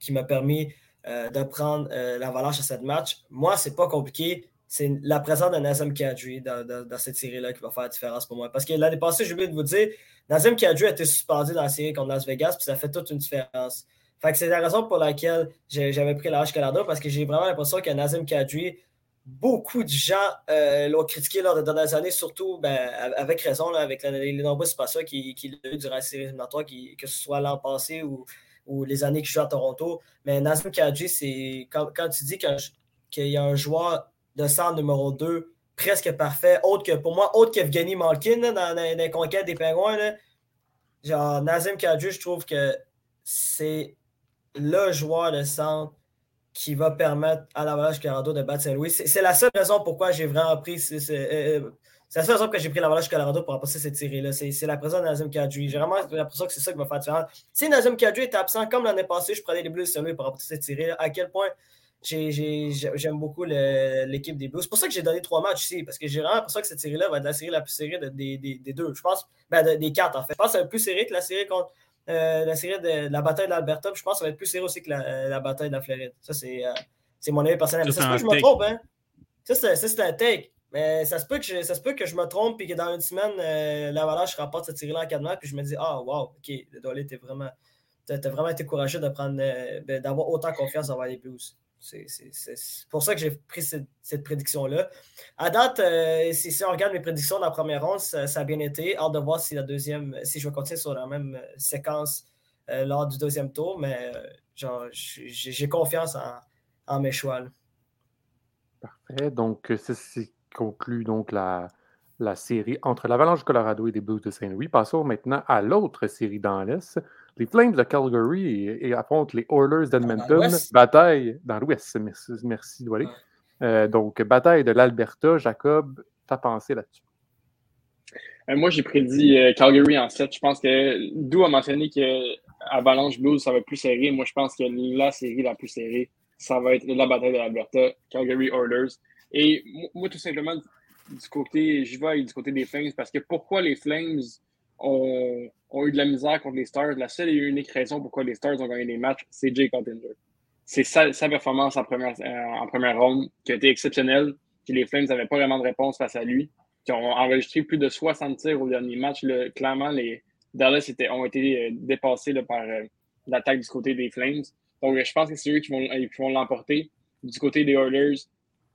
Speaker 2: qui m'a permis de prendre l'avalanche à cette match. Moi, c'est pas compliqué. C'est la présence de Nazem Kadri dans, dans, cette série-là qui va faire la différence pour moi. Parce que l'année passée, j'ai oublié de vous dire, Nazem Kadri a été suspendu dans la série contre Las Vegas, puis ça fait toute une différence. Fait que c'est la raison pour laquelle j'avais pris l'âge Canada parce que j'ai vraiment l'impression que Nazim Kadri, beaucoup de gens euh, l'ont critiqué lors des dernières années, surtout ben, avec raison, là, avec les, nombreuses passages qu'il qui a eu durant la série éliminatoire, que ce soit l'an passé ou, les années qu'il joue à Toronto. Mais Nazim Kadri, c'est quand, quand, tu dis qu'il y a un joueur de centre numéro 2 presque parfait, autre que pour moi, autre qu'Evgeny Malkin dans, dans, les conquêtes des Pingouins. Là, genre, Nazim Kadri, je trouve que c'est le joueur de centre qui va permettre à l'Avalanche Colorado de battre Saint-Louis. C'est la seule raison pourquoi j'ai vraiment pris. Euh, c'est la seule raison que j'ai pris l'Avalanche Colorado pour passer cette série-là. C'est la présence de Nazem Kadri. J'ai vraiment l'impression que c'est ça qui va faire différence. Si Nazem Kadri est absent, comme l'année passée, je prenais les Blues de Saint-Louis pour remporter cette série-là. À quel point j'aime beaucoup l'équipe des Blues. C'est pour ça que j'ai donné trois matchs ici, parce que j'ai vraiment l'impression que cette série-là va être la série la plus serrée des, deux. Je pense, ben, des quatre en fait. Je pense que c'est plus serré que la série contre euh, la série de, la bataille de l'Alberta. Je pense que ça va être plus serré aussi que la, bataille de la Floride. Ça, c'est euh, mon avis personnel. Ça, se peut que je me trompe, hein? Ça, c'est un take. Mais ça se, peut que je, ça se peut que je me trompe et que dans une semaine, euh, l'Avalanche remporte cette série-là en 4 matchs. Puis je me dis, ah, wow, OK, le Dolly, t'es vraiment, as, vraiment été courageux ben, d'avoir autant confiance envers les Blues. C'est pour ça que j'ai pris cette, prédiction-là. À date, euh, si, on regarde mes prédictions dans la première ronde, ça, a bien été. Hâte de voir si la deuxième, si je vais continuer sur la même euh, séquence euh, lors du deuxième tour, mais j'ai confiance en, mes choix.
Speaker 1: Parfait. Donc, ça conclut donc la, la série entre l'Avalanche Colorado et les Blues de Saint-Louis. Passons maintenant à l'autre série dans l'Est les Flames de Calgary et, affrontent les Oilers d'Edmonton. Bataille dans l'Ouest. Merci, merci euh, donc, bataille de l'Alberta. Jacob, ta pensée là-dessus?
Speaker 4: Euh, moi, j'ai prédit euh, Calgary en 7. Je pense que Dou a mentionné que Avalanche Blues, ça va être plus serré. Moi, je pense que la série la plus serrée, ça va être la bataille de l'Alberta, Calgary Oilers. Et moi, tout simplement, du côté, je vais du côté des Flames parce que pourquoi les Flames ont, eu de la misère contre les Stars, la seule et unique raison pourquoi les Stars ont gagné des matchs, c'est Jay Cottinger. C'est sa, performance en première, en première ronde qui a été exceptionnelle, que les Flames n'avaient pas vraiment de réponse face à lui, qui ont enregistré plus de 60 tirs au dernier match. Le, clairement, les Dallas étaient, ont été euh, dépassés par euh, l'attaque du côté des Flames. Donc, je pense que c'est eux qui vont, qui vont l'emporter. Du côté des Oilers,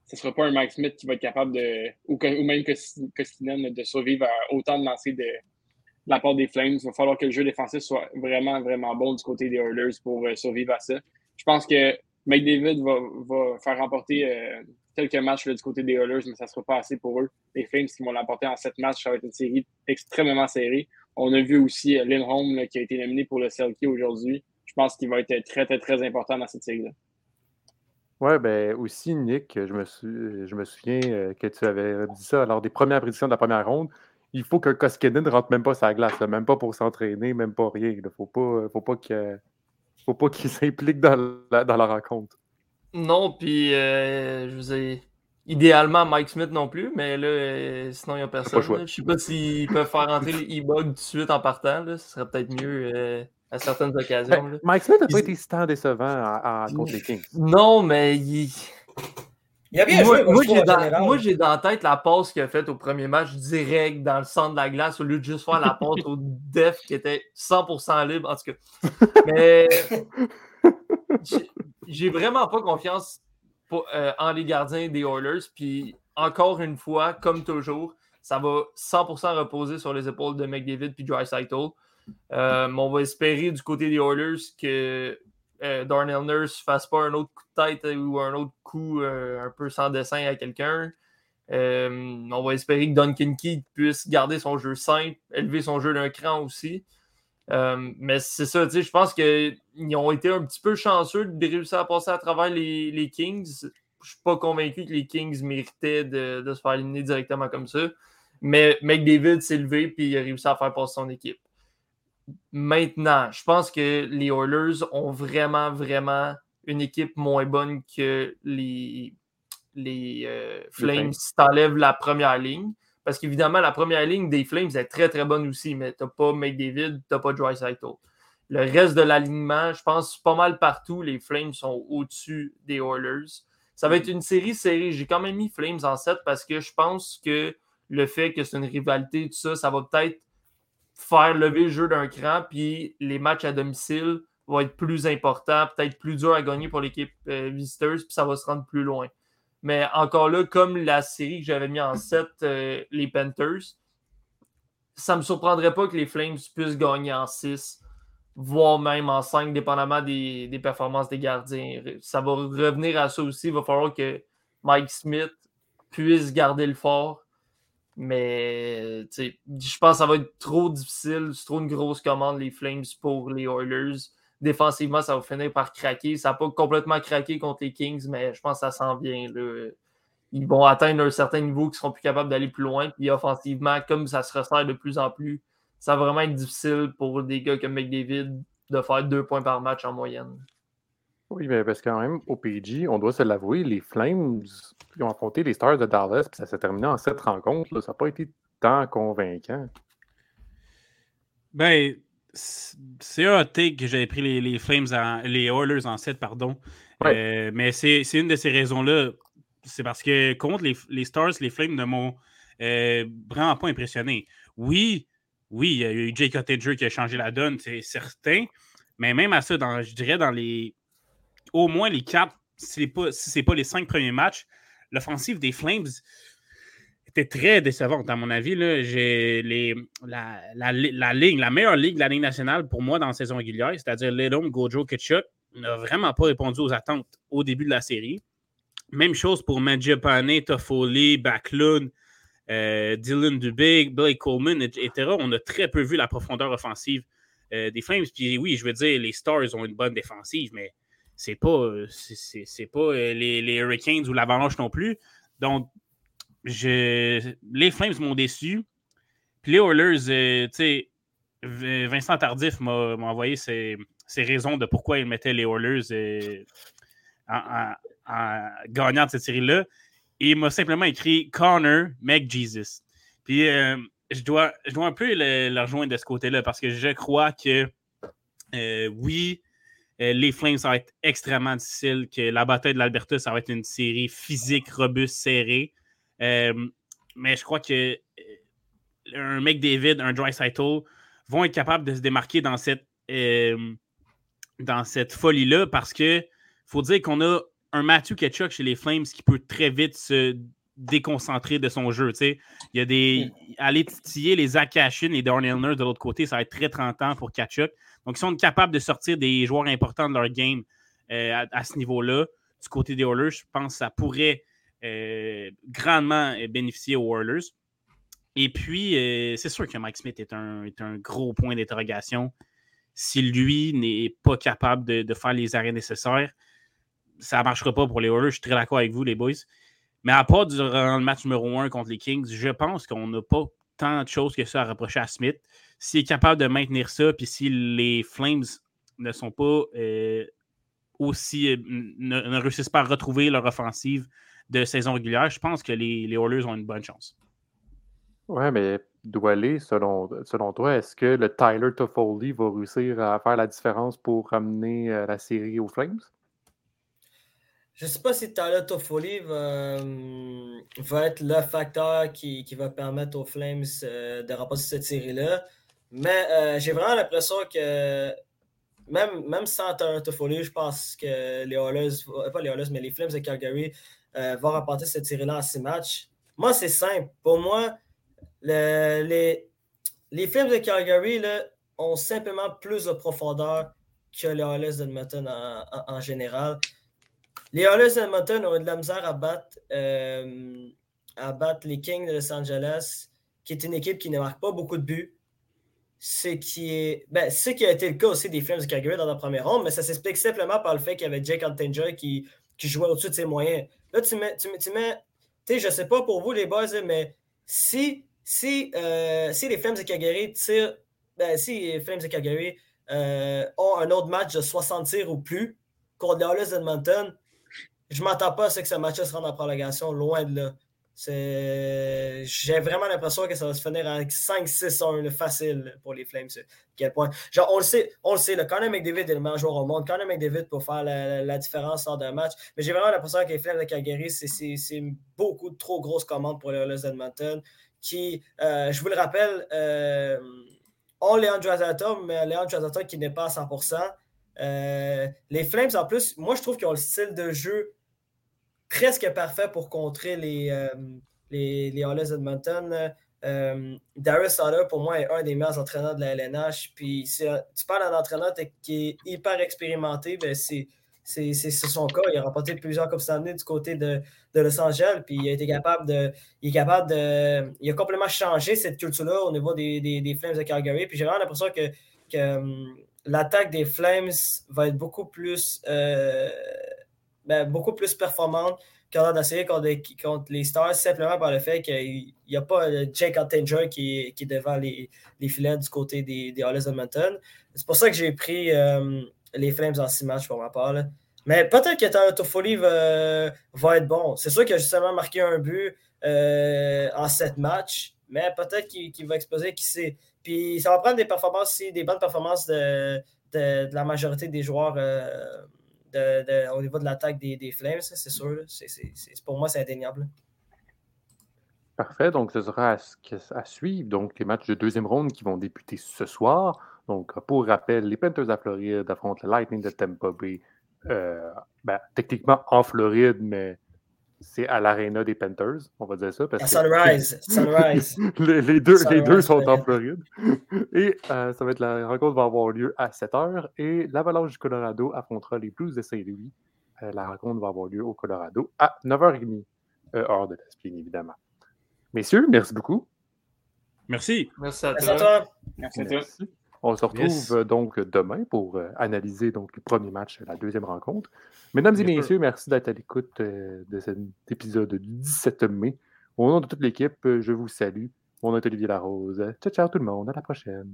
Speaker 4: ce ne sera pas un Mike Smith qui va être capable de, ou, même Kostinen, de survivre à autant de lancers de, la part des Flames. Il va falloir que le jeu défensif soit vraiment, vraiment bon du côté des Oilers pour euh, survivre à ça. Je pense que McDavid va, va faire remporter euh, quelques matchs là, du côté des Oilers, mais ça ne sera pas assez pour eux. Les Flames qui vont l'emporter en sept matchs, ça va être une série extrêmement serrée. On a vu aussi euh, Lindholm qui a été nominé pour le Selkie aujourd'hui. Je pense qu'il va être très, très, très important dans cette série-là.
Speaker 1: Oui, ben aussi, Nick, je me, je me souviens que tu avais dit ça lors des premières prédictions de la première ronde. Il faut que Koskinen ne rentre même pas sa glace, là, même pas pour s'entraîner, même pas rien. Il ne faut pas, faut pas qu'il faut pas [laughs] qu'il s'implique dans la, dans la rencontre.
Speaker 3: Non, puis euh, je vous ai. Idéalement, Mike Smith non plus, mais là, euh, sinon, il n'y a personne. Je ne sais pas s'ils peuvent faire rentrer les e-bugs tout de suite en partant. Là. Ce serait peut-être mieux. Euh, à certaines occasions.
Speaker 1: Ben, Mike Smith n'a pas été si tant décevant à, à, contre les Kings.
Speaker 3: Non, mais il.
Speaker 2: Il a bien
Speaker 3: moi,
Speaker 2: joué,
Speaker 3: moi, j'ai dans, la tête la passe qu'il a faite au premier match direct dans le centre de la glace au lieu de juste faire la passe au [laughs] def qui était 100% libre. En tout cas. Mais [laughs] j'ai vraiment pas confiance pour, euh, en les gardiens des Oilers. Puis encore une fois, comme toujours, ça va 100% reposer sur les épaules de McDavid puis Dreisaitl. Euh, on va espérer du côté des Oilers que euh, Darnell Nurse fasse pas un autre coup de tête ou un autre coup euh, un peu sans dessin à quelqu'un. Euh, on va espérer que Duncan Key puisse garder son jeu simple, élever son jeu d'un cran aussi. Mais c'est ça, je pense qu'ils ont été un petit peu chanceux de réussir à passer à travers les, les Kings. Je suis pas convaincu que les Kings méritaient de, de se faire éliminer directement comme ça. Mais McDavid s'est levé et il a réussi à faire passer son équipe. Maintenant, je pense que les Oilers ont vraiment, vraiment une équipe moins bonne que les, les euh, Flames si t'enlèves la première ligne. Parce qu'évidemment, la première ligne des Flames est très, très bonne aussi, mais t'as pas McDavid, t'as pas Dreisaitl. Le reste de l'alignement, je pense pas mal partout, les Flames sont au-dessus des Oilers. Ça va être une série serrée. J'ai quand même mis Flames en 7 parce que je pense que le fait que c'est une rivalité, tout ça, ça va peut-être faire lever le jeu d'un cran, puis les matchs à domicile vont être plus importants, peut-être plus dur à gagner pour l'équipe euh, visiteuse, puis ça va se rendre plus loin. Mais encore là, comme la série que j'avais mis en 7, euh, les Panthers, ça ne me surprendrait pas que les Flames puissent gagner en 6, voire même en 5, dépendamment des, des, performances des gardiens. Ça va revenir à ça aussi. Il va falloir que Mike Smith puisse garder le fort mais je pense que ça va être trop difficile. C'est trop une grosse commande, les Flames, pour les Oilers. Défensivement, ça va finir par craquer. Ça n'a pas complètement craqué contre les Kings, mais je pense que ça s'en vient. Ils vont atteindre un certain niveau qui seront plus capables d'aller plus loin. Puis offensivement, comme ça se resserre de plus en plus, ça va vraiment être difficile pour des gars comme McDavid de faire deux points par match en moyenne.
Speaker 1: Oui, mais parce que quand même, au PG, on doit se l'avouer, les Flames ils ont affronté les Stars de Dallas, puis ça s'est terminé en sept rencontres. Là. Ça n'a pas été tant convaincant.
Speaker 5: Ben, c'est un take que j'avais pris les, les, Flames en, les Oilers en 7, pardon. Ouais. Euh, mais c'est une de ces raisons-là. C'est parce que contre les, les, Stars, les Flames ne m'ont euh, vraiment pas impressionné. Oui, oui, il y a eu Jake Cottinger qui a changé la donne, c'est certain. Mais même à ça, dans, je dirais dans les au moins les quatre, si ce n'est pas les cinq premiers matchs, l'offensive des Flames était très décevante, à mon avis. Là, la, la, la, meilleure ligue de la Ligue nationale pour moi dans la saison régulière, c'est-à-dire Lidom, Gojo, Ketchuk, n'a vraiment pas répondu aux attentes au début de la série. Même chose pour Mangiapane, Toffoli, Backlund, euh, Dylan Dubig, Blake Coleman, etc. On a très peu vu la profondeur offensive euh, des Flames. Puis oui, je veux dire, les Stars ont une bonne défensive, mais c'est pas, c'est, pas euh, les, Hurricanes ou l'Avalanche non plus. Donc, je, les Flames m'ont déçu. Puis les Oilers, euh, tu sais, Vincent Tardif m'a, envoyé ses, ses, raisons de pourquoi il mettait les Oilers euh, en, gagnant de cette série-là. Il m'a simplement écrit Connor, make Jesus. Puis je dois, je dois un peu le, rejoindre de ce côté-là parce que je crois que euh, oui, euh, les Flames, ça va être extrêmement difficile, que la bataille de l'Alberta, ça va être une série physique, robuste, serrée. Euh, mais je crois que un McDavid, un Dry vont être capables de se démarquer dans cette, dans cette folie-là parce que faut dire qu'on a un Matthew Ketchuk chez les Flames qui peut très vite se déconcentrer de son jeu. Il y a des. Mm. Aller titiller les Zach Cashin et Darnell de l'autre côté, ça va être très tentant pour Ketchuk. Donc, ils sont capables de sortir des joueurs importants de leur game euh, à, ce niveau-là. Du côté des Oilers, je pense que ça pourrait euh, grandement bénéficier aux Oilers. Et puis, euh, c'est sûr que Mike Smith est un, est un gros point d'interrogation. Si lui n'est pas capable de, de, faire les arrêts nécessaires, ça ne marchera pas pour les Oilers. Je suis très d'accord avec vous, les boys. Mais à part durant le match numéro 1 contre les Kings, je pense qu'on n'a pas tant de choses que ça à reprocher à Smith. S'il est capable de maintenir ça, puis si les Flames ne sont pas euh, aussi. Euh, ne, réussissent pas à retrouver leur offensive de saison régulière, je pense que les, les Oilers ont une bonne chance.
Speaker 1: Ouais, mais aller selon, selon toi, est-ce que le Tyler Toffoli va réussir à faire la différence pour ramener euh, la série aux Flames?
Speaker 2: Je ne sais pas si Tyler Toffoli va, va, être le facteur qui, qui va permettre aux Flames euh, de remporter cette série-là. Mais euh, j'ai vraiment l'impression que même, même sans Tyler Toffoli, je pense que les Oilers, euh, pas les Oilers, mais les Flames de Calgary vont remporter cette série-là en six matchs. Moi, c'est simple. Pour moi, les, les Flames de Calgary là, ont simplement plus de profondeur que les Oilers d'Edmonton en, en, général. Les Oilers d'Edmonton ont eu de la misère à battre, euh, à battre les Kings de Los Angeles, qui est une équipe qui ne marque pas beaucoup de buts. Ce qui, est, ben, qui a été le cas aussi des Flames de Calgary dans la première ronde, mais ça s'explique simplement par le fait qu'il y avait Jake Altinger qui, qui jouait au-dessus de ses moyens. Là, tu mets, tu, mets tu sais, je sais pas pour vous les boys, mais si, si, euh, si les Flames de Calgary tirent, ben, si les Flames de Calgary euh, ont un autre match de 60 tirs ou plus contre les Oilers d'Edmonton, je m'attends pas à ce que ce match se rende en prolongation, loin de là. J'ai vraiment l'impression que ça va se finir avec 5-6-1 facile pour les Flames. Quel point. Genre, on le sait, on le sait, le Conor McDavid est le meilleur joueur au monde. Conor McDavid pour faire la, différence lors d'un match. Mais j'ai vraiment l'impression que les Flames de Calgary, c'est beaucoup trop grosses commandes pour les Edmonton. Qui, euh, je vous le rappelle, euh, ont Leandro Azatom, mais Leandro Azatom qui n'est pas à 100%. Euh, les Flames, en plus, moi, je trouve qu'ils ont le style de jeu presque parfait pour contrer les, euh, les, Oilers Edmonton. Euh, Darius Sutter, pour moi, est un des meilleurs entraîneurs de la LNH. Puis, si tu parles d'un entraîneur qui est hyper expérimenté, ben c'est, son cas. Il a remporté plusieurs Coupes Stanley du côté de, de, Los Angeles. Puis, il a été capable de. Il est capable de. Il a complètement changé cette culture-là au niveau des, des, des Flames de Calgary. Puis, j'ai vraiment l'impression que, que hum, l'attaque des Flames va être beaucoup plus. Euh, ben, beaucoup plus performante qu'en d'essayer contre, contre, les Stars, simplement par le fait qu'il n'y a pas Jake Ottinger qui, qui, est devant les, les, filets du côté des, des Hollis Edmonton. C'est pour ça que j'ai pris euh, les Flames en six matchs pour ma part. Mais peut-être que Toffoli va, va être bon. C'est sûr qu'il a justement marqué un but euh, en sept matchs, mais peut-être qu'il va exploser, qui sait. Puis ça va prendre des performances des bonnes performances de, de, la majorité des joueurs. Euh, au niveau de l'attaque des, Flames, c'est sûr. pour moi, c'est indéniable.
Speaker 1: Parfait. Donc, ce sera à, suivre. Donc, les matchs de deuxième ronde qui vont débuter ce soir. Donc, pour rappel, les Panthers à Floride affrontent le Lightning de Tampa Bay. Euh, ben, techniquement en Floride, mais c'est à l'aréna des Panthers, on va dire ça.
Speaker 2: Parce Sunrise, [laughs] Sunrise.
Speaker 1: les, deux, les deux sont en Floride. Et euh, ça va être la rencontre va avoir lieu à 7 h. Et l'Avalanche du Colorado affrontera les Blues de Saint-Louis. Euh, la rencontre va avoir lieu au Colorado à 9h30, euh, hors de bien évidemment. Messieurs, merci beaucoup.
Speaker 5: Merci.
Speaker 3: Merci à toi.
Speaker 4: Merci à toi.
Speaker 1: On se retrouve donc demain pour analyser donc, le premier match, la deuxième rencontre. Mesdames et messieurs, merci d'être à l'écoute euh, de cet épisode du 17 mai. Au nom de toute l'équipe, je vous salue. Mon nom est Olivier Larose. Ciao, ciao tout le monde. À la prochaine.